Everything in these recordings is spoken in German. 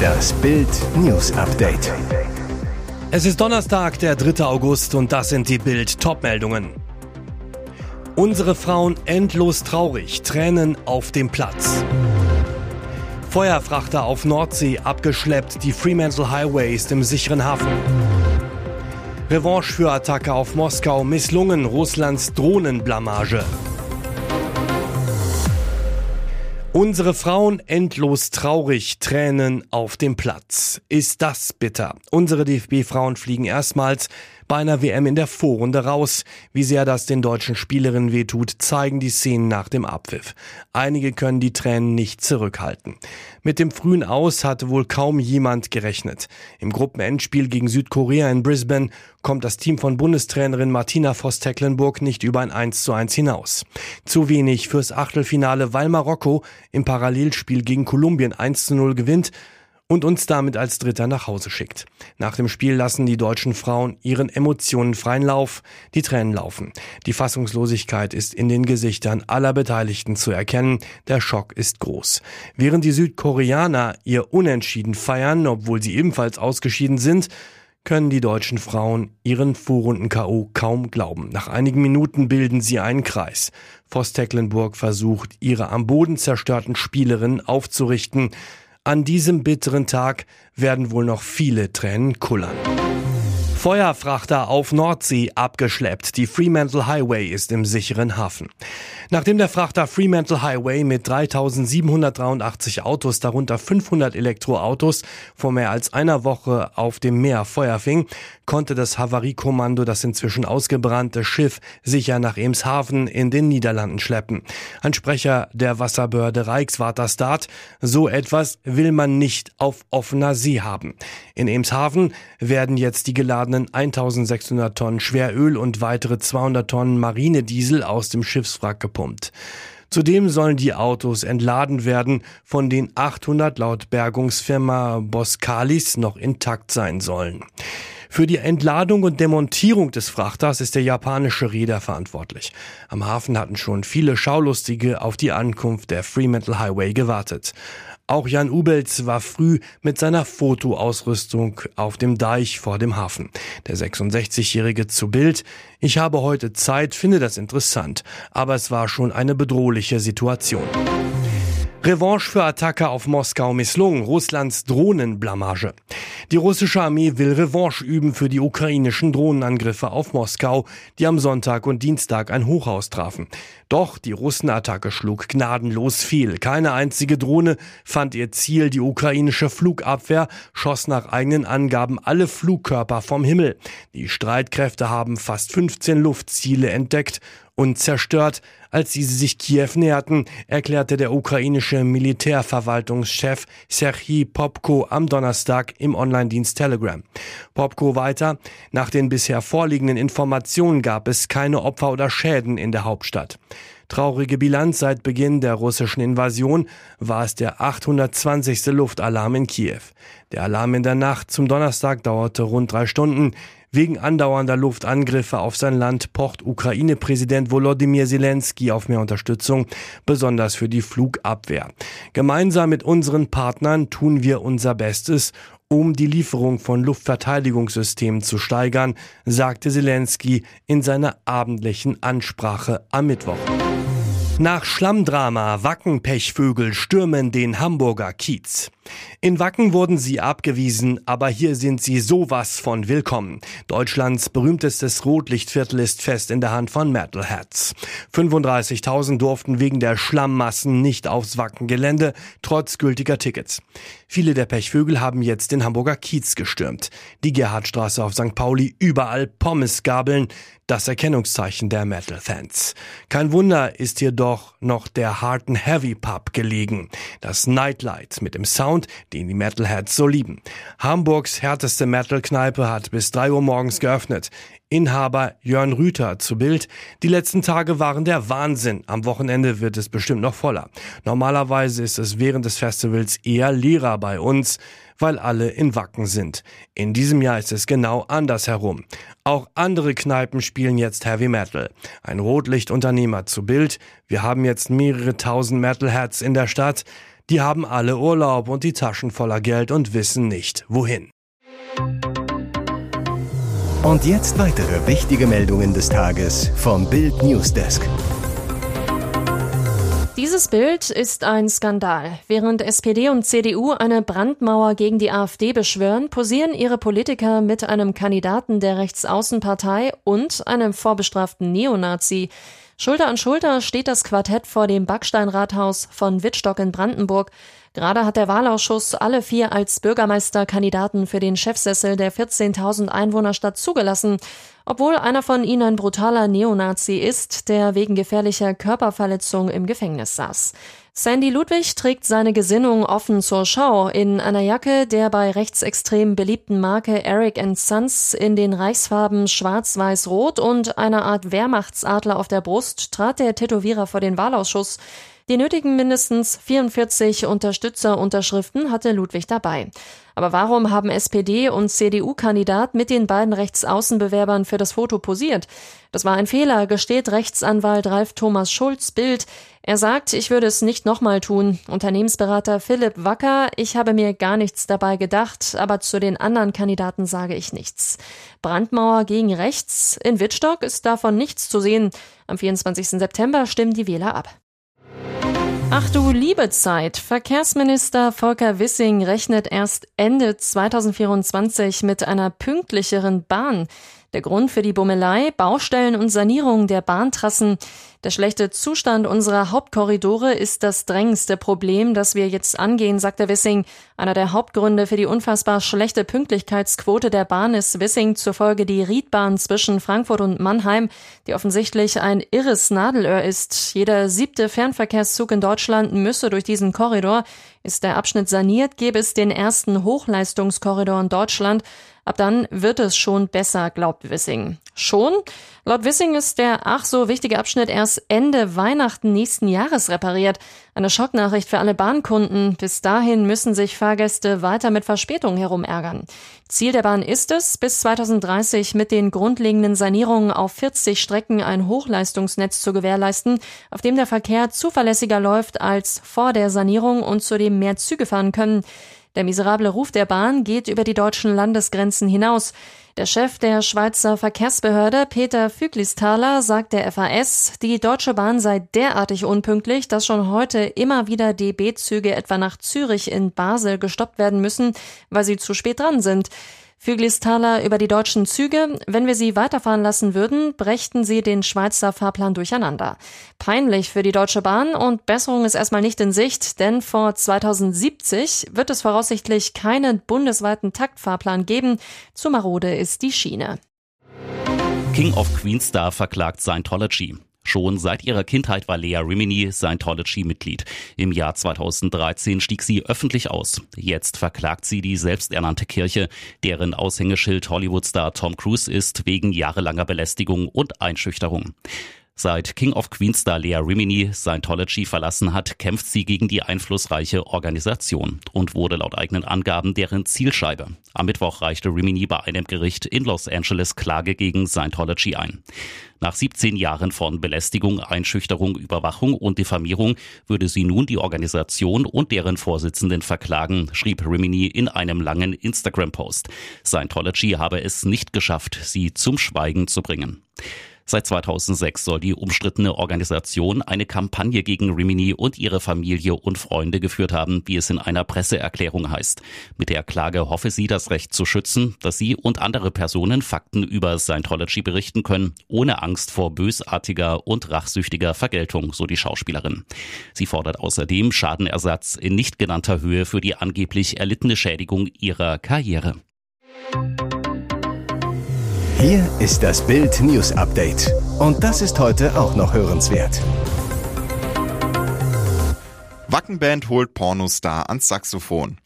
Das Bild News Update. Es ist Donnerstag, der 3. August und das sind die Bild Topmeldungen. Unsere Frauen endlos traurig, Tränen auf dem Platz. Feuerfrachter auf Nordsee abgeschleppt, die Fremantle Highway ist im sicheren Hafen. Revanche für Attacke auf Moskau misslungen Russlands Drohnenblamage. Unsere Frauen endlos traurig, Tränen auf dem Platz. Ist das bitter? Unsere DFB-Frauen fliegen erstmals bei einer WM in der Vorrunde raus. Wie sehr das den deutschen Spielerinnen wehtut, zeigen die Szenen nach dem Abpfiff. Einige können die Tränen nicht zurückhalten. Mit dem frühen Aus hatte wohl kaum jemand gerechnet. Im Gruppenendspiel gegen Südkorea in Brisbane kommt das Team von Bundestrainerin Martina Voss-Tecklenburg nicht über ein 1 zu 1 hinaus. Zu wenig fürs Achtelfinale, weil Marokko im Parallelspiel gegen Kolumbien 1 zu 0 gewinnt und uns damit als Dritter nach Hause schickt. Nach dem Spiel lassen die deutschen Frauen ihren Emotionen freien Lauf, die Tränen laufen. Die Fassungslosigkeit ist in den Gesichtern aller Beteiligten zu erkennen, der Schock ist groß. Während die Südkoreaner ihr Unentschieden feiern, obwohl sie ebenfalls ausgeschieden sind, können die deutschen Frauen ihren Vorrunden-K.O. kaum glauben. Nach einigen Minuten bilden sie einen Kreis. Voss Tecklenburg versucht, ihre am Boden zerstörten Spielerinnen aufzurichten. An diesem bitteren Tag werden wohl noch viele Tränen kullern. Feuerfrachter auf Nordsee abgeschleppt. Die Fremantle Highway ist im sicheren Hafen. Nachdem der Frachter Fremantle Highway mit 3783 Autos, darunter 500 Elektroautos, vor mehr als einer Woche auf dem Meer Feuer fing, konnte das Havariekommando das inzwischen ausgebrannte Schiff sicher nach Emshaven in den Niederlanden schleppen. Ein Sprecher der Wasserbehörde Reichswaterstaat, so etwas will man nicht auf offener See haben. In Emshaven werden jetzt die geladenen 1600 Tonnen Schweröl und weitere 200 Tonnen Marinediesel aus dem Schiffswrack gepumpt. Zudem sollen die Autos entladen werden, von den 800 laut Bergungsfirma Boskalis noch intakt sein sollen. Für die Entladung und Demontierung des Frachters ist der japanische Reeder verantwortlich. Am Hafen hatten schon viele Schaulustige auf die Ankunft der Fremantle Highway gewartet. Auch Jan Ubels war früh mit seiner Fotoausrüstung auf dem Deich vor dem Hafen. Der 66-Jährige zu Bild. Ich habe heute Zeit, finde das interessant. Aber es war schon eine bedrohliche Situation. Revanche für Attacke auf Moskau misslungen, Russlands Drohnenblamage. Die russische Armee will Revanche üben für die ukrainischen Drohnenangriffe auf Moskau, die am Sonntag und Dienstag ein Hochhaus trafen. Doch die Russenattacke schlug gnadenlos fehl. Keine einzige Drohne fand ihr Ziel. Die ukrainische Flugabwehr schoss nach eigenen Angaben alle Flugkörper vom Himmel. Die Streitkräfte haben fast 15 Luftziele entdeckt und zerstört, als sie sich Kiew näherten, erklärte der ukrainische Militärverwaltungschef Serhii Popko am Donnerstag im Online-Dienst Telegram. Popko weiter, nach den bisher vorliegenden Informationen gab es keine Opfer oder Schäden in der Hauptstadt. Traurige Bilanz seit Beginn der russischen Invasion war es der 820. Luftalarm in Kiew. Der Alarm in der Nacht zum Donnerstag dauerte rund drei Stunden. Wegen andauernder Luftangriffe auf sein Land pocht Ukraine-Präsident Volodymyr Zelensky auf mehr Unterstützung, besonders für die Flugabwehr. Gemeinsam mit unseren Partnern tun wir unser Bestes, um die Lieferung von Luftverteidigungssystemen zu steigern, sagte Zelensky in seiner abendlichen Ansprache am Mittwoch. Nach Schlammdrama Wackenpechvögel stürmen den Hamburger Kiez. In Wacken wurden sie abgewiesen, aber hier sind sie sowas von willkommen. Deutschlands berühmtestes Rotlichtviertel ist fest in der Hand von Metalheads. 35.000 durften wegen der Schlammmassen nicht aufs Wackengelände, trotz gültiger Tickets. Viele der Pechvögel haben jetzt den Hamburger Kiez gestürmt. Die Gerhardstraße auf St. Pauli, überall Pommesgabeln, das Erkennungszeichen der Metal-Fans. Kein Wunder ist hier doch noch der Hard Heavy Pub gelegen. Das Nightlight mit dem Sound, den die Metalheads so lieben. Hamburgs härteste Metal-Kneipe hat bis drei Uhr morgens geöffnet. Inhaber Jörn Rüther zu Bild. Die letzten Tage waren der Wahnsinn. Am Wochenende wird es bestimmt noch voller. Normalerweise ist es während des Festivals eher leerer bei uns, weil alle in Wacken sind. In diesem Jahr ist es genau andersherum. Auch andere Kneipen spielen jetzt Heavy Metal. Ein Rotlichtunternehmer zu Bild. Wir haben jetzt mehrere tausend Metalheads in der Stadt. Die haben alle Urlaub und die Taschen voller Geld und wissen nicht, wohin. Und jetzt weitere wichtige Meldungen des Tages vom Bild Newsdesk. Dieses Bild ist ein Skandal. Während SPD und CDU eine Brandmauer gegen die AfD beschwören, posieren ihre Politiker mit einem Kandidaten der Rechtsaußenpartei und einem vorbestraften Neonazi. Schulter an Schulter steht das Quartett vor dem Backsteinrathaus von Wittstock in Brandenburg. Gerade hat der Wahlausschuss alle vier als Bürgermeisterkandidaten für den Chefsessel der 14.000 Einwohnerstadt zugelassen, obwohl einer von ihnen ein brutaler Neonazi ist, der wegen gefährlicher Körperverletzung im Gefängnis saß. Sandy Ludwig trägt seine Gesinnung offen zur Schau in einer Jacke der bei rechtsextrem beliebten Marke Eric Sons in den Reichsfarben schwarz-weiß-rot und einer Art Wehrmachtsadler auf der Brust trat der Tätowierer vor den Wahlausschuss. Die nötigen mindestens 44 Unterstützerunterschriften hatte Ludwig dabei. Aber warum haben SPD und CDU-Kandidat mit den beiden Rechtsaußenbewerbern für das Foto posiert? Das war ein Fehler, gesteht Rechtsanwalt Ralf Thomas Schulz Bild. Er sagt, ich würde es nicht nochmal tun. Unternehmensberater Philipp Wacker, ich habe mir gar nichts dabei gedacht, aber zu den anderen Kandidaten sage ich nichts. Brandmauer gegen rechts. In Wittstock ist davon nichts zu sehen. Am 24. September stimmen die Wähler ab. Ach du liebe Zeit. Verkehrsminister Volker Wissing rechnet erst Ende 2024 mit einer pünktlicheren Bahn. Der Grund für die Bummelei, Baustellen und Sanierung der Bahntrassen. Der schlechte Zustand unserer Hauptkorridore ist das drängendste Problem, das wir jetzt angehen, sagte Wissing. Einer der Hauptgründe für die unfassbar schlechte Pünktlichkeitsquote der Bahn ist Wissing zufolge die Riedbahn zwischen Frankfurt und Mannheim, die offensichtlich ein irres Nadelöhr ist. Jeder siebte Fernverkehrszug in Deutschland müsse durch diesen Korridor. Ist der Abschnitt saniert, gäbe es den ersten Hochleistungskorridor in Deutschland. Ab dann wird es schon besser, glaubt Wissing. Schon? Laut Wissing ist der ach so wichtige Abschnitt erst Ende Weihnachten nächsten Jahres repariert. Eine Schocknachricht für alle Bahnkunden. Bis dahin müssen sich Fahrgäste weiter mit Verspätung herumärgern. Ziel der Bahn ist es, bis 2030 mit den grundlegenden Sanierungen auf 40 Strecken ein Hochleistungsnetz zu gewährleisten, auf dem der Verkehr zuverlässiger läuft als vor der Sanierung und zudem mehr Züge fahren können. Der miserable Ruf der Bahn geht über die deutschen Landesgrenzen hinaus. Der Chef der Schweizer Verkehrsbehörde, Peter Füglisthaler, sagt der FAS, die Deutsche Bahn sei derartig unpünktlich, dass schon heute immer wieder DB-Züge etwa nach Zürich in Basel gestoppt werden müssen, weil sie zu spät dran sind. Füglistaler über die deutschen Züge. Wenn wir sie weiterfahren lassen würden, brächten sie den Schweizer Fahrplan durcheinander. Peinlich für die Deutsche Bahn und Besserung ist erstmal nicht in Sicht, denn vor 2070 wird es voraussichtlich keinen bundesweiten Taktfahrplan geben. Zu marode ist die Schiene. King of Queenstar verklagt Scientology. Schon seit ihrer Kindheit war Lea Rimini Scientology-Mitglied. Im Jahr 2013 stieg sie öffentlich aus. Jetzt verklagt sie die selbsternannte Kirche, deren Aushängeschild Hollywood-Star Tom Cruise ist, wegen jahrelanger Belästigung und Einschüchterung. Seit King of Queens Star Lea Rimini Scientology verlassen hat, kämpft sie gegen die einflussreiche Organisation und wurde laut eigenen Angaben deren Zielscheibe. Am Mittwoch reichte Rimini bei einem Gericht in Los Angeles Klage gegen Scientology ein. Nach 17 Jahren von Belästigung, Einschüchterung, Überwachung und Diffamierung würde sie nun die Organisation und deren Vorsitzenden verklagen, schrieb Rimini in einem langen Instagram-Post. Scientology habe es nicht geschafft, sie zum Schweigen zu bringen. Seit 2006 soll die umstrittene Organisation eine Kampagne gegen Rimini und ihre Familie und Freunde geführt haben, wie es in einer Presseerklärung heißt. Mit der Klage hoffe sie, das Recht zu schützen, dass sie und andere Personen Fakten über Scientology berichten können, ohne Angst vor bösartiger und rachsüchtiger Vergeltung, so die Schauspielerin. Sie fordert außerdem Schadenersatz in nicht genannter Höhe für die angeblich erlittene Schädigung ihrer Karriere. Hier ist das Bild News Update. Und das ist heute auch noch hörenswert. Wackenband holt Pornostar ans Saxophon.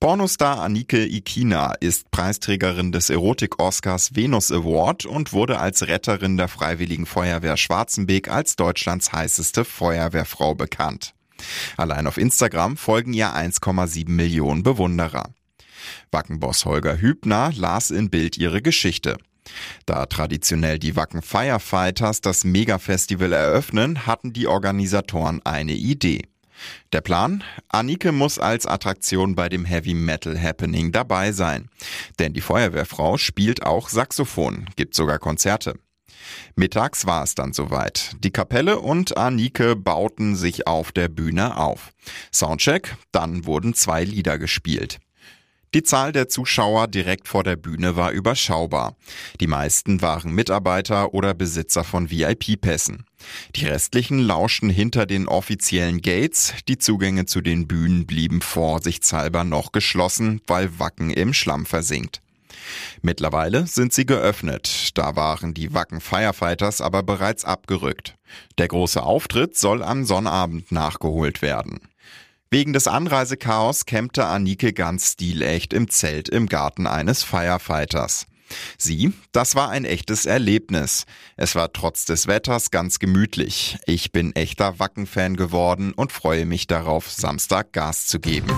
Pornostar Anike Ikina ist Preisträgerin des Erotik-Oscars Venus Award und wurde als Retterin der Freiwilligen Feuerwehr Schwarzenbeek als Deutschlands heißeste Feuerwehrfrau bekannt. Allein auf Instagram folgen ihr 1,7 Millionen Bewunderer. Wackenboss Holger Hübner las in Bild ihre Geschichte. Da traditionell die Wacken Firefighters das Mega-Festival eröffnen, hatten die Organisatoren eine Idee. Der Plan? Anike muss als Attraktion bei dem Heavy Metal Happening dabei sein. Denn die Feuerwehrfrau spielt auch Saxophon, gibt sogar Konzerte. Mittags war es dann soweit. Die Kapelle und Anike bauten sich auf der Bühne auf. Soundcheck, dann wurden zwei Lieder gespielt. Die Zahl der Zuschauer direkt vor der Bühne war überschaubar. Die meisten waren Mitarbeiter oder Besitzer von VIP-Pässen. Die restlichen lauschten hinter den offiziellen Gates, die Zugänge zu den Bühnen blieben vorsichtshalber noch geschlossen, weil Wacken im Schlamm versinkt. Mittlerweile sind sie geöffnet, da waren die Wacken Firefighters aber bereits abgerückt. Der große Auftritt soll am Sonnabend nachgeholt werden. Wegen des Anreisechaos campte Anike ganz stilecht im Zelt im Garten eines Firefighters. Sie, das war ein echtes Erlebnis. Es war trotz des Wetters ganz gemütlich. Ich bin echter Wacken-Fan geworden und freue mich darauf, Samstag Gas zu geben.